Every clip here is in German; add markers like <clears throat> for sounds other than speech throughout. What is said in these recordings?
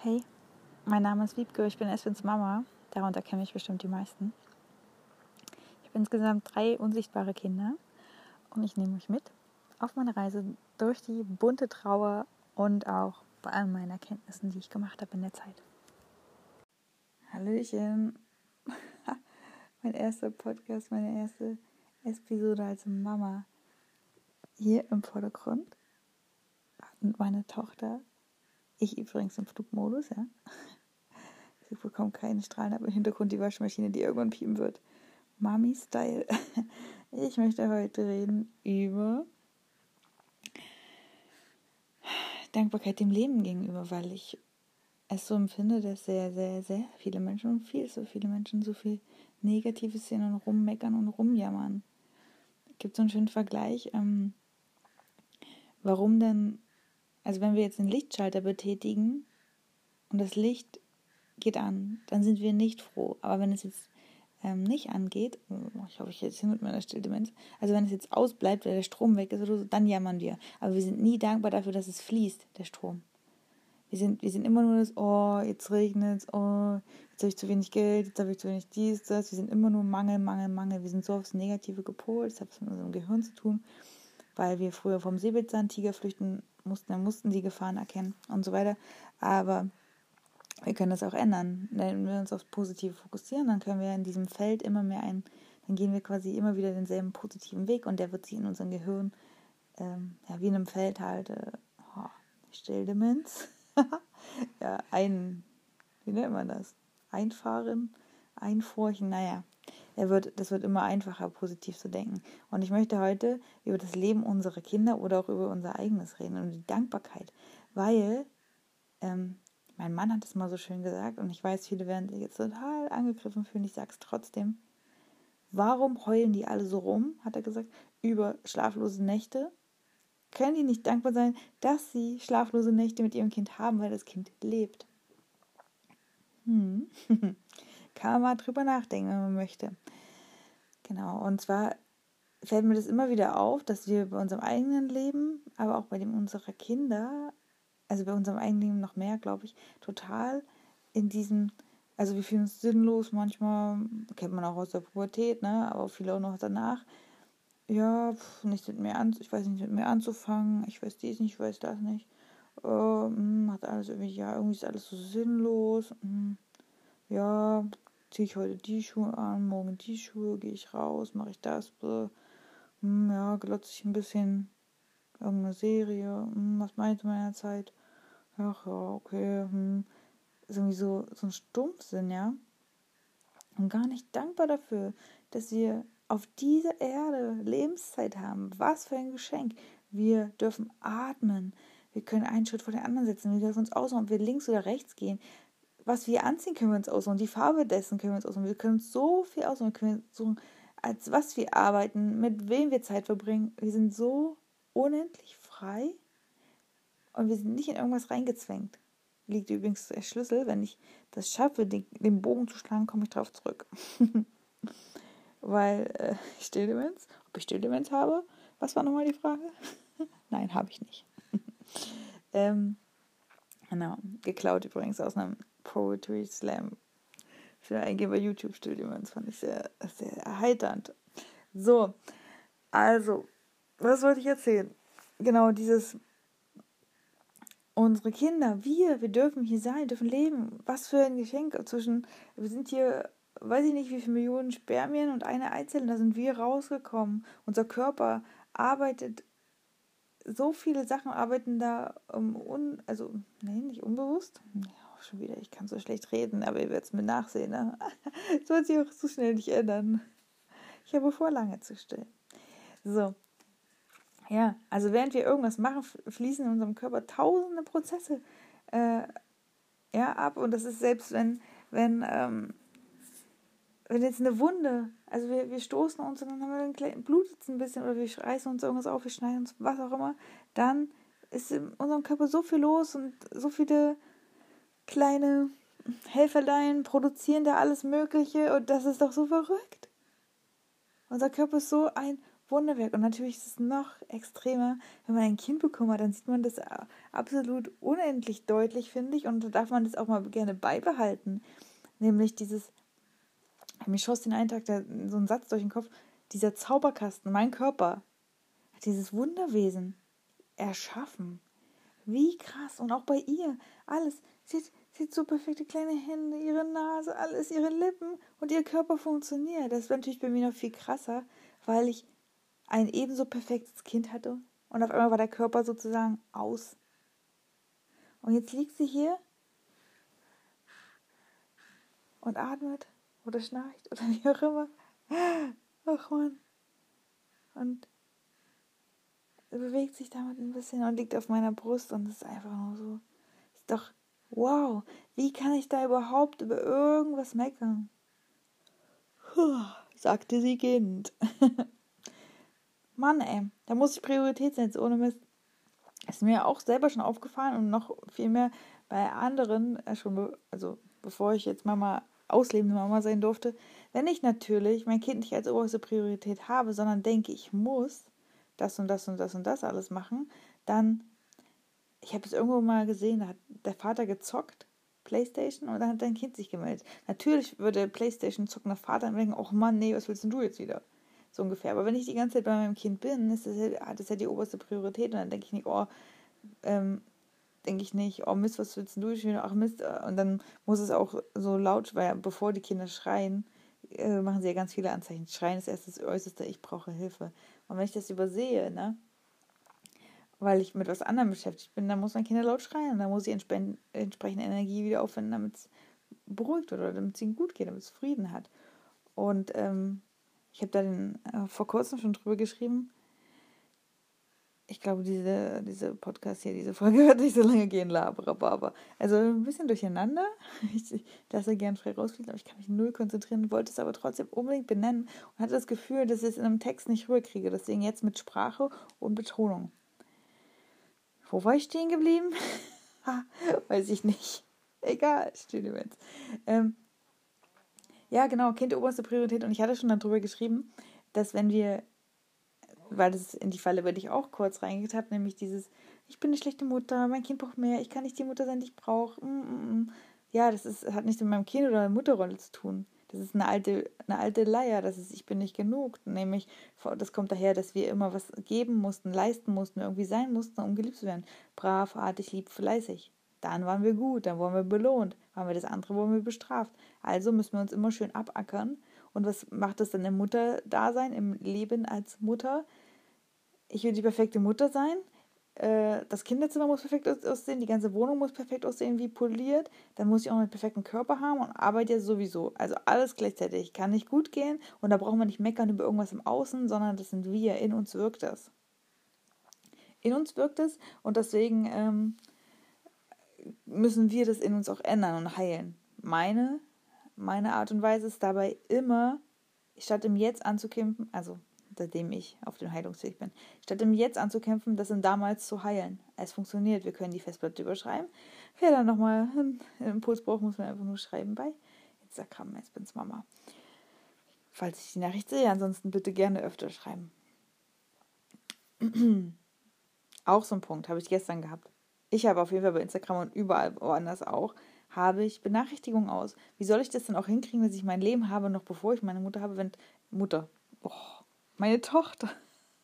Hey, mein Name ist Wiebke, ich bin Eswins Mama. Darunter kenne ich bestimmt die meisten. Ich habe insgesamt drei unsichtbare Kinder und ich nehme euch mit auf meine Reise durch die bunte Trauer und auch bei all meinen Erkenntnissen, die ich gemacht habe in der Zeit. Hallöchen! <laughs> mein erster Podcast, meine erste Episode als Mama. Hier im Vordergrund und meine Tochter ich übrigens im Flugmodus, ja. Sie bekommt keine Strahlen, aber im Hintergrund die Waschmaschine, die irgendwann piepen wird. Mami Style. <laughs> Ich möchte heute reden über Dankbarkeit dem Leben gegenüber, weil ich es so empfinde, dass sehr, sehr, sehr viele Menschen viel so viele Menschen so viel Negatives sehen und rummeckern und rumjammern. Es gibt so einen schönen Vergleich, ähm, warum denn also wenn wir jetzt den Lichtschalter betätigen und das Licht geht an, dann sind wir nicht froh. Aber wenn es jetzt ähm, nicht angeht, oh, ich hoffe, ich jetzt hin mit meiner Stilldemenz, also wenn es jetzt ausbleibt, weil der Strom weg ist oder so, dann jammern wir. Aber wir sind nie dankbar dafür, dass es fließt, der Strom. Wir sind, wir sind immer nur das, oh, jetzt regnet es, oh, jetzt habe ich zu wenig Geld, jetzt habe ich zu wenig dies, das. Wir sind immer nur Mangel, Mangel, Mangel. Wir sind so aufs Negative gepolt, das hat was mit unserem Gehirn zu tun, weil wir früher vom Säbelzahntiger flüchten mussten, dann mussten sie Gefahren erkennen und so weiter. Aber wir können das auch ändern. Wenn wir uns aufs Positive fokussieren, dann können wir in diesem Feld immer mehr ein, dann gehen wir quasi immer wieder denselben positiven Weg und der wird sich in unserem Gehirn, ähm, ja, wie in einem Feld halt, äh, oh, Stilldemenz, <laughs> ja, ein, wie nennt man das? Einfahren, einfurchen, naja, er wird, das wird immer einfacher, positiv zu denken. Und ich möchte heute über das Leben unserer Kinder oder auch über unser eigenes reden und die Dankbarkeit. Weil, ähm, mein Mann hat es mal so schön gesagt und ich weiß, viele werden sich jetzt total angegriffen fühlen, ich sage es trotzdem. Warum heulen die alle so rum, hat er gesagt, über schlaflose Nächte? Können die nicht dankbar sein, dass sie schlaflose Nächte mit ihrem Kind haben, weil das Kind lebt? Hm. <laughs> Kann man mal drüber nachdenken, wenn man möchte. Genau, und zwar fällt mir das immer wieder auf, dass wir bei unserem eigenen Leben, aber auch bei dem unserer Kinder, also bei unserem eigenen Leben noch mehr, glaube ich, total in diesem, also wir fühlen uns sinnlos manchmal, kennt man auch aus der Pubertät, ne, aber viele auch noch danach. Ja, pff, nichts mit mir an, ich weiß nicht mit mir anzufangen, ich weiß dies nicht, ich weiß das nicht. Ähm, hat alles irgendwie, ja, irgendwie ist alles so sinnlos. Hm, ja, ziehe ich heute die Schuhe an, morgen die Schuhe, gehe ich raus, mache ich das, hm, ja, glotze ich ein bisschen irgendeine Serie, hm, was meinte meiner Zeit? Ach ja, okay, hm. Ist irgendwie so, so ein Stumpfsinn, ja. Und gar nicht dankbar dafür, dass wir auf dieser Erde Lebenszeit haben. Was für ein Geschenk. Wir dürfen atmen. Wir können einen Schritt vor den anderen setzen. Wir dürfen uns aussuchen, ob wir links oder rechts gehen was wir anziehen, können wir uns aussuchen. Die Farbe dessen können wir uns aussuchen. Wir können so viel aussuchen. Wir können suchen, als was wir arbeiten, mit wem wir Zeit verbringen. Wir sind so unendlich frei und wir sind nicht in irgendwas reingezwängt. Liegt übrigens der Schlüssel. Wenn ich das schaffe, den, den Bogen zu schlagen, komme ich darauf zurück. <laughs> Weil äh, Stilldemenz, ob ich Stilldemenz habe, was war nochmal die Frage? <laughs> Nein, habe ich nicht. <laughs> ähm, genau, geklaut übrigens aus einem Poetry Slam für Eingeber YouTube Studio. Das fand ich sehr, sehr erheiternd. So, also, was wollte ich erzählen? Genau, dieses unsere Kinder, wir, wir dürfen hier sein, dürfen leben. Was für ein Geschenk zwischen, wir sind hier, weiß ich nicht, wie viele Millionen Spermien und eine Eizelle, da sind wir rausgekommen. Unser Körper arbeitet, so viele Sachen arbeiten da, um, un, also, nee, nicht unbewusst, schon wieder, ich kann so schlecht reden, aber ihr werdet es mir nachsehen. Ne? <laughs> Das wird sich auch so schnell nicht ändern. Ich habe vor, lange zu stillen. So. Ja, also während wir irgendwas machen, fließen in unserem Körper tausende Prozesse äh, ja, ab. Und das ist selbst, wenn, wenn, ähm, wenn jetzt eine Wunde, also wir, wir stoßen uns und dann haben wir einen kleinen, blutet es ein bisschen oder wir reißen uns irgendwas auf, wir schneiden uns was auch immer, dann ist in unserem Körper so viel los und so viele kleine Helferlein produzieren da alles Mögliche und das ist doch so verrückt. Unser Körper ist so ein Wunderwerk. Und natürlich ist es noch extremer, wenn man ein Kind bekommen hat, dann sieht man das absolut unendlich deutlich, finde ich. Und da darf man das auch mal gerne beibehalten. Nämlich dieses, mir schoss den einen Tag da so ein Satz durch den Kopf, dieser Zauberkasten, mein Körper, hat dieses Wunderwesen erschaffen. Wie krass. Und auch bei ihr. Alles. Sie hat, so perfekte kleine Hände, ihre Nase, alles, ihre Lippen und ihr Körper funktioniert. Das war natürlich bei mir noch viel krasser, weil ich ein ebenso perfektes Kind hatte und auf einmal war der Körper sozusagen aus. Und jetzt liegt sie hier und atmet oder schnarcht oder <laughs> wie auch immer. Ach man. Und bewegt sich damit ein bisschen und liegt auf meiner Brust und ist einfach nur so. Ist doch, wow, wie kann ich da überhaupt über irgendwas meckern? Puh, sagte sie gehend. <laughs> Mann, ey, da muss ich Priorität setzen, ohne Mist. Ist mir auch selber schon aufgefallen und noch viel mehr bei anderen, äh, schon, be also bevor ich jetzt Mama, auslebende Mama sein durfte, wenn ich natürlich mein Kind nicht als oberste Priorität habe, sondern denke, ich muss das und das und das und das alles machen, dann, ich habe es irgendwo mal gesehen, da hat der Vater gezockt, Playstation, und dann hat dein Kind sich gemeldet. Natürlich würde Playstation zockender Vater denken, oh Mann, nee, was willst denn du jetzt wieder? So ungefähr. Aber wenn ich die ganze Zeit bei meinem Kind bin, ist das ja, hat das ja die oberste Priorität. Und dann denke ich nicht, oh, ähm, denke ich nicht, oh Mist, was willst du schon? Ach Mist. Und dann muss es auch so laut, weil bevor die Kinder schreien, äh, machen sie ja ganz viele Anzeichen. Schreien ist erst das Äußerste, ich brauche Hilfe. Und wenn ich das übersehe, ne, weil ich mit was anderem beschäftigt bin, dann muss mein Kind laut schreien. Dann muss ich entsprechende Energie wieder aufwenden, damit es beruhigt wird oder damit es ihm gut geht, damit es Frieden hat. Und ähm, ich habe da den, äh, vor kurzem schon drüber geschrieben. Ich glaube, diese, diese Podcast hier, diese Folge <laughs> wird nicht so lange gehen, labere, Also ein bisschen durcheinander. <laughs> Ich, lasse gern frei rausfliegen, aber ich kann mich null konzentrieren, wollte es aber trotzdem unbedingt benennen und hatte das Gefühl, dass ich es in einem Text nicht rüberkriege. Deswegen jetzt mit Sprache und Betonung. Wo war ich stehen geblieben? <laughs> Weiß ich nicht. Egal, jetzt. Ähm, ja, genau, Kind oberste Priorität. Und ich hatte schon darüber geschrieben, dass wenn wir, weil das in die Falle werde ich auch kurz reingetappt, nämlich dieses, ich bin eine schlechte Mutter, mein Kind braucht mehr, ich kann nicht die Mutter sein, die ich brauche. Mm, mm, mm. Ja, das ist, hat nichts mit meinem Kind oder der Mutterrolle zu tun. Das ist eine alte, eine alte Leier, das ist, ich bin nicht genug. Nämlich, das kommt daher, dass wir immer was geben mussten, leisten mussten, irgendwie sein mussten, um geliebt zu werden. Brav, artig, lieb, fleißig. Dann waren wir gut, dann wurden wir belohnt. Waren wir das andere, wurden wir bestraft. Also müssen wir uns immer schön abackern. Und was macht das dann im Mutterdasein, im Leben als Mutter? Ich will die perfekte Mutter sein. Äh, das Kinderzimmer muss perfekt aussehen, die ganze Wohnung muss perfekt aussehen, wie poliert. Dann muss ich auch einen perfekten Körper haben und arbeite ja sowieso. Also alles gleichzeitig. Kann nicht gut gehen und da brauchen wir nicht meckern über irgendwas im Außen, sondern das sind wir. In uns wirkt das. In uns wirkt es und deswegen ähm, müssen wir das in uns auch ändern und heilen. Meine, meine Art und Weise ist dabei immer, statt im Jetzt anzukämpfen, also seitdem ich auf dem Heilungsweg bin, statt im Jetzt anzukämpfen, das in damals zu heilen. Es funktioniert, wir können die Festplatte überschreiben. Wer dann nochmal einen Impuls braucht, muss man einfach nur schreiben bei Instagram, jetzt bin's Mama. Falls ich die Nachricht sehe, ansonsten bitte gerne öfter schreiben. <clears throat> Auch so ein Punkt, habe ich gestern gehabt ich habe auf jeden Fall bei Instagram und überall woanders auch, habe ich Benachrichtigungen aus. Wie soll ich das denn auch hinkriegen, dass ich mein Leben habe, noch bevor ich meine Mutter habe, wenn Mutter, boah, meine Tochter,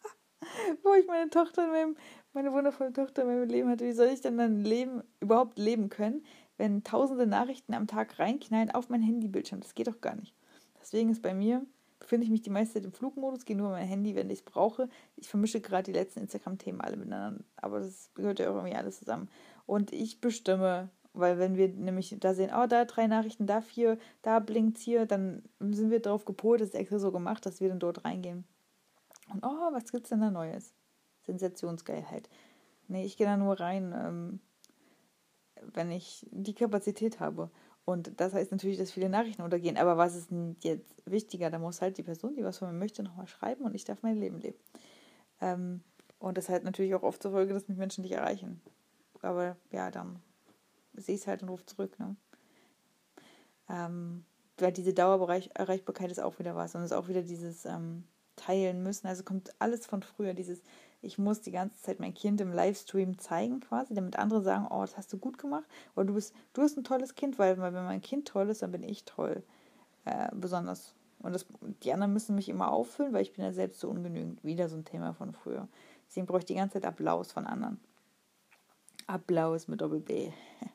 <laughs> wo ich meine Tochter, in meinem, meine wundervolle Tochter in meinem Leben hatte, wie soll ich denn dann leben, überhaupt leben können, wenn tausende Nachrichten am Tag reinknallen auf mein Handybildschirm? Das geht doch gar nicht. Deswegen ist bei mir befinde ich mich die meiste Zeit im Flugmodus, gehe nur mein Handy, wenn ich es brauche. Ich vermische gerade die letzten Instagram-Themen alle miteinander, aber das gehört ja irgendwie alles zusammen. Und ich bestimme, weil wenn wir nämlich da sehen, oh, da drei Nachrichten, da vier, da blinkt hier, dann sind wir darauf gepolt, das ist extra so gemacht, dass wir dann dort reingehen. Und oh, was gibt's denn da Neues? Sensationsgeilheit. Nee, ich gehe da nur rein, ähm, wenn ich die Kapazität habe. Und das heißt natürlich, dass viele Nachrichten untergehen. Aber was ist denn jetzt wichtiger? Da muss halt die Person, die was von mir möchte, nochmal schreiben und ich darf mein Leben leben. Ähm, und das hat natürlich auch oft zur Folge, dass mich Menschen nicht erreichen. Aber ja, dann sehe ich es halt und rufe zurück. Ne? Ähm, weil diese Dauererreichbarkeit ist auch wieder was. Und es ist auch wieder dieses, ähm, teilen müssen. Also kommt alles von früher, dieses, ich muss die ganze Zeit mein Kind im Livestream zeigen quasi, damit andere sagen, oh, das hast du gut gemacht. Oder du bist, du bist ein tolles Kind, weil, wenn mein Kind toll ist, dann bin ich toll. Äh, besonders. Und das, die anderen müssen mich immer auffüllen, weil ich bin ja selbst so ungenügend. Wieder so ein Thema von früher. Deswegen brauche ich die ganze Zeit Applaus von anderen. Applaus mit Doppel-B. <laughs>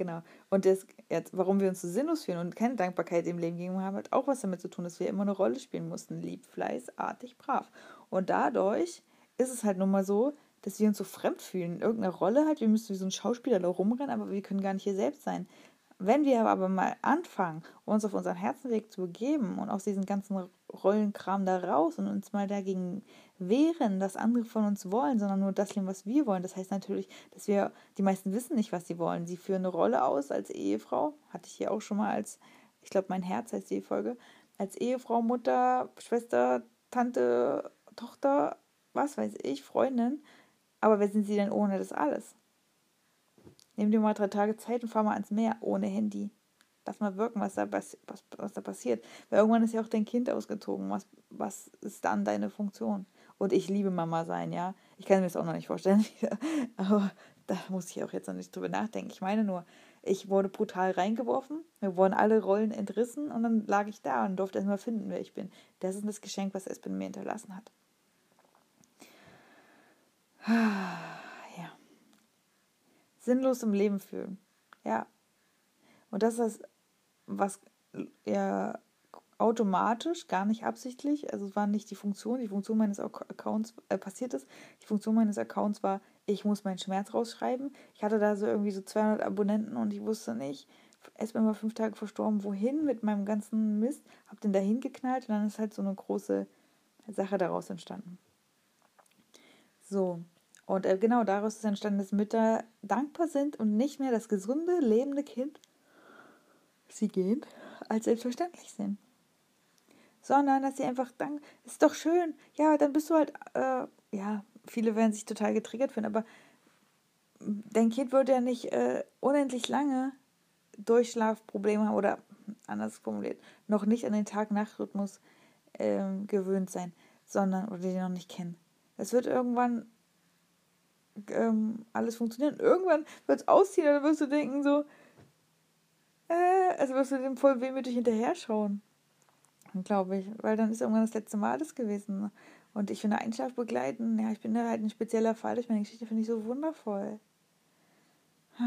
genau. Und das, jetzt, warum wir uns so sinnlos fühlen und keine Dankbarkeit im Leben gegeben haben, hat auch was damit zu tun, dass wir immer eine Rolle spielen mussten. Lieb, Fleiß, artig, brav. Und dadurch ist es halt nun mal so, dass wir uns so fremd fühlen. In irgendeiner Rolle halt, wir müssen wie so ein Schauspieler da rumrennen, aber wir können gar nicht hier selbst sein. Wenn wir aber mal anfangen, uns auf unseren Herzenweg zu begeben und aus diesen ganzen Rollenkram da raus und uns mal dagegen wehren, dass andere von uns wollen, sondern nur das leben, was wir wollen. Das heißt natürlich, dass wir, die meisten wissen nicht, was sie wollen. Sie führen eine Rolle aus als Ehefrau, hatte ich hier auch schon mal als, ich glaube, mein Herz heißt die Folge, als Ehefrau, Mutter, Schwester, Tante, Tochter, was weiß ich, Freundin. Aber wer sind sie denn ohne das alles? Nimm dir mal drei Tage Zeit und fahr mal ans Meer ohne Handy. Lass mal wirken, was da, was, was da passiert. Weil irgendwann ist ja auch dein Kind ausgezogen. Was, was ist dann deine Funktion? Und ich liebe Mama sein, ja. Ich kann mir das auch noch nicht vorstellen. <laughs> Aber da muss ich auch jetzt noch nicht drüber nachdenken. Ich meine nur, ich wurde brutal reingeworfen. Wir wurden alle Rollen entrissen und dann lag ich da und durfte erstmal finden, wer ich bin. Das ist das Geschenk, was Espen mir hinterlassen hat. <sighs> sinnlos im Leben fühlen. Ja. Und das ist was ja automatisch, gar nicht absichtlich, also es war nicht die Funktion, die Funktion meines Accounts äh, passiert ist. Die Funktion meines Accounts war, ich muss meinen Schmerz rausschreiben. Ich hatte da so irgendwie so 200 Abonnenten und ich wusste nicht, erst mal fünf Tage verstorben, wohin mit meinem ganzen Mist, hab den dahin geknallt und dann ist halt so eine große Sache daraus entstanden. So, und äh, genau daraus ist entstanden, dass Mütter dankbar sind und nicht mehr das gesunde, lebende Kind, sie gehen, als selbstverständlich sehen. Sondern, dass sie einfach danken, ist doch schön, ja, dann bist du halt, äh, ja, viele werden sich total getriggert finden, aber dein Kind wird ja nicht äh, unendlich lange Durchschlafprobleme haben oder anders formuliert, noch nicht an den Tag-Nacht-Rhythmus ähm, gewöhnt sein, sondern, oder die noch nicht kennen. Es wird irgendwann ähm, alles funktionieren. Irgendwann wird es ausziehen und dann wirst du denken so, äh, also wirst du dem voll wehmütig hinterher schauen. Glaube ich. Weil dann ist irgendwann das letzte Mal das gewesen. Und ich finde Einschlaf begleiten, ja, ich bin da halt ein spezieller Fall durch meine Geschichte, finde ich so wundervoll. <sighs>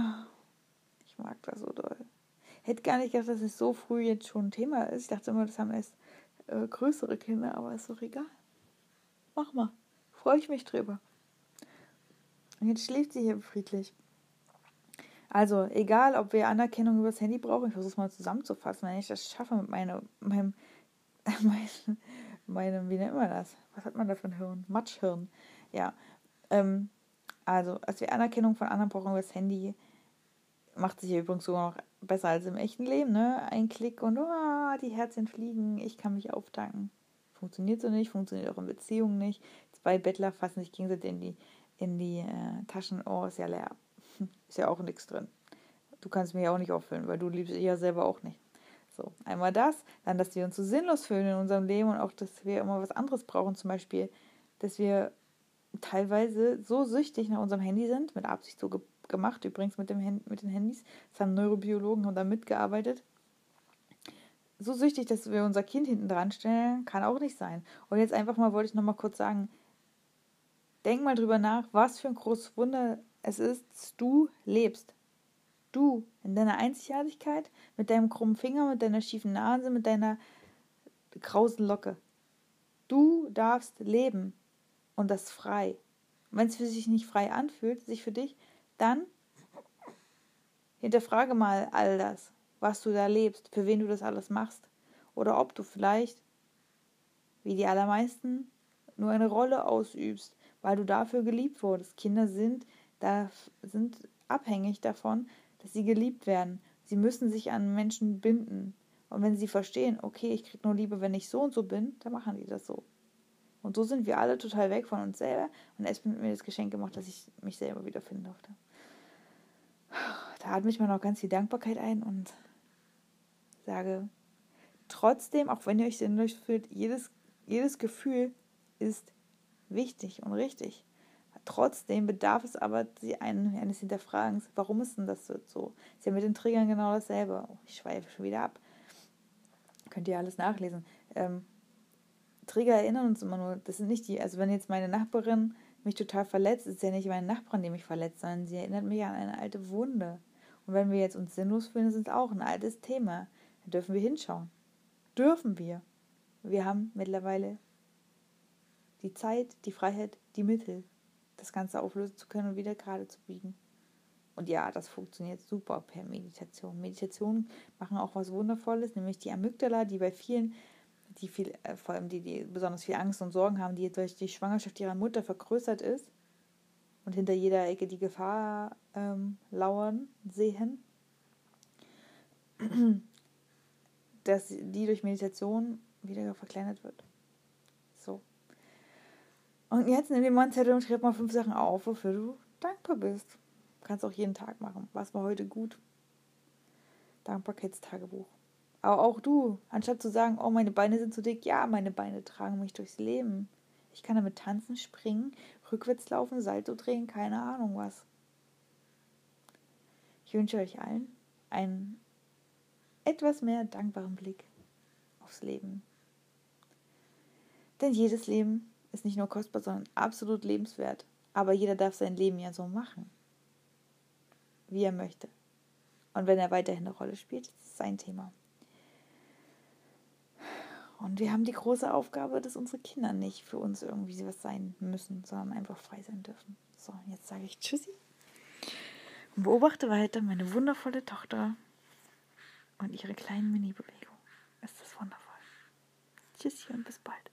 Ich mag das so doll. Hätte gar nicht gedacht, dass es so früh jetzt schon ein Thema ist. Ich dachte immer, das haben erst äh, größere Kinder, aber ist doch egal. Mach mal. Freue ich mich drüber. Und jetzt schläft sie hier friedlich. Also, egal, ob wir Anerkennung übers Handy brauchen, ich versuche es mal zusammenzufassen, wenn ich das schaffe mit meinem, meinem, <laughs> meinem, meinem, wie nennt man das? Was hat man da für ein Hirn? Matschhirn. Ja. Ähm, also, als wir Anerkennung von anderen brauchen übers Handy, macht sich hier übrigens sogar noch besser als im echten Leben, ne? Ein Klick und oh, die Herzchen fliegen, ich kann mich auftanken. Funktioniert so nicht, funktioniert auch in Beziehungen nicht. Zwei Bettler fassen sich gegenseitig in die in die äh, Taschen, oh, ist ja leer. <laughs> ist ja auch nichts drin. Du kannst mich auch nicht auffüllen, weil du liebst dich ja selber auch nicht. So, einmal das, dann, dass wir uns so sinnlos fühlen in unserem Leben und auch, dass wir immer was anderes brauchen. Zum Beispiel, dass wir teilweise so süchtig nach unserem Handy sind, mit Absicht so ge gemacht, übrigens mit, dem mit den Handys. Das haben Neurobiologen und da mitgearbeitet. So süchtig, dass wir unser Kind hinten dran stellen, kann auch nicht sein. Und jetzt einfach mal wollte ich nochmal kurz sagen, Denk mal drüber nach, was für ein großes Wunder es ist, dass du lebst. Du in deiner Einzigartigkeit, mit deinem krummen Finger, mit deiner schiefen Nase, mit deiner krausen Locke. Du darfst leben und das frei. Wenn es für sich nicht frei anfühlt, sich für dich, dann hinterfrage mal all das, was du da lebst, für wen du das alles machst. Oder ob du vielleicht, wie die allermeisten, nur eine Rolle ausübst, weil du dafür geliebt wurdest. Kinder sind, da, sind abhängig davon, dass sie geliebt werden. Sie müssen sich an Menschen binden. Und wenn sie verstehen, okay, ich kriege nur Liebe, wenn ich so und so bin, dann machen die das so. Und so sind wir alle total weg von uns selber. Und es hat mir das Geschenk gemacht, dass ich mich selber wiederfinden durfte. Da atme ich mal noch ganz viel Dankbarkeit ein und sage trotzdem, auch wenn ihr euch sinnlos fühlt, jedes jedes Gefühl ist wichtig und richtig. Trotzdem bedarf es aber eines Hinterfragens. Warum ist denn das so? Ist ja mit den Triggern genau dasselbe. Oh, ich schweife schon wieder ab. Könnt ihr alles nachlesen. Ähm, Trigger erinnern uns immer nur, das sind nicht die, also wenn jetzt meine Nachbarin mich total verletzt, ist ja nicht meine Nachbarin, die mich verletzt, sondern sie erinnert mich an eine alte Wunde. Und wenn wir jetzt uns sinnlos fühlen, ist es auch ein altes Thema. Da dürfen wir hinschauen. Dürfen wir. Wir haben mittlerweile die Zeit, die Freiheit, die Mittel, das Ganze auflösen zu können und wieder gerade zu biegen. Und ja, das funktioniert super per Meditation. Meditationen machen auch was Wundervolles, nämlich die Amygdala, die bei vielen, die viel, äh, vor allem die, die besonders viel Angst und Sorgen haben, die durch die Schwangerschaft ihrer Mutter vergrößert ist und hinter jeder Ecke die Gefahr ähm, lauern sehen, <clears throat> dass die durch Meditation wieder verkleinert wird. Und jetzt nimm dir mal einen Zettel und schreib mal fünf Sachen auf, wofür du dankbar bist. Du kannst auch jeden Tag machen. Was war heute gut? Dankbarkeitstagebuch. Aber auch du, anstatt zu sagen, oh, meine Beine sind zu dick, ja, meine Beine tragen mich durchs Leben. Ich kann damit tanzen, springen, rückwärts laufen, Salto drehen, keine Ahnung was. Ich wünsche euch allen einen etwas mehr dankbaren Blick aufs Leben. Denn jedes Leben ist nicht nur kostbar, sondern absolut lebenswert. Aber jeder darf sein Leben ja so machen, wie er möchte. Und wenn er weiterhin eine Rolle spielt, ist es sein Thema. Und wir haben die große Aufgabe, dass unsere Kinder nicht für uns irgendwie was sein müssen, sondern einfach frei sein dürfen. So, jetzt sage ich Tschüssi und beobachte weiter meine wundervolle Tochter und ihre kleinen Mini-Bewegungen. Ist das wundervoll. Tschüssi und bis bald.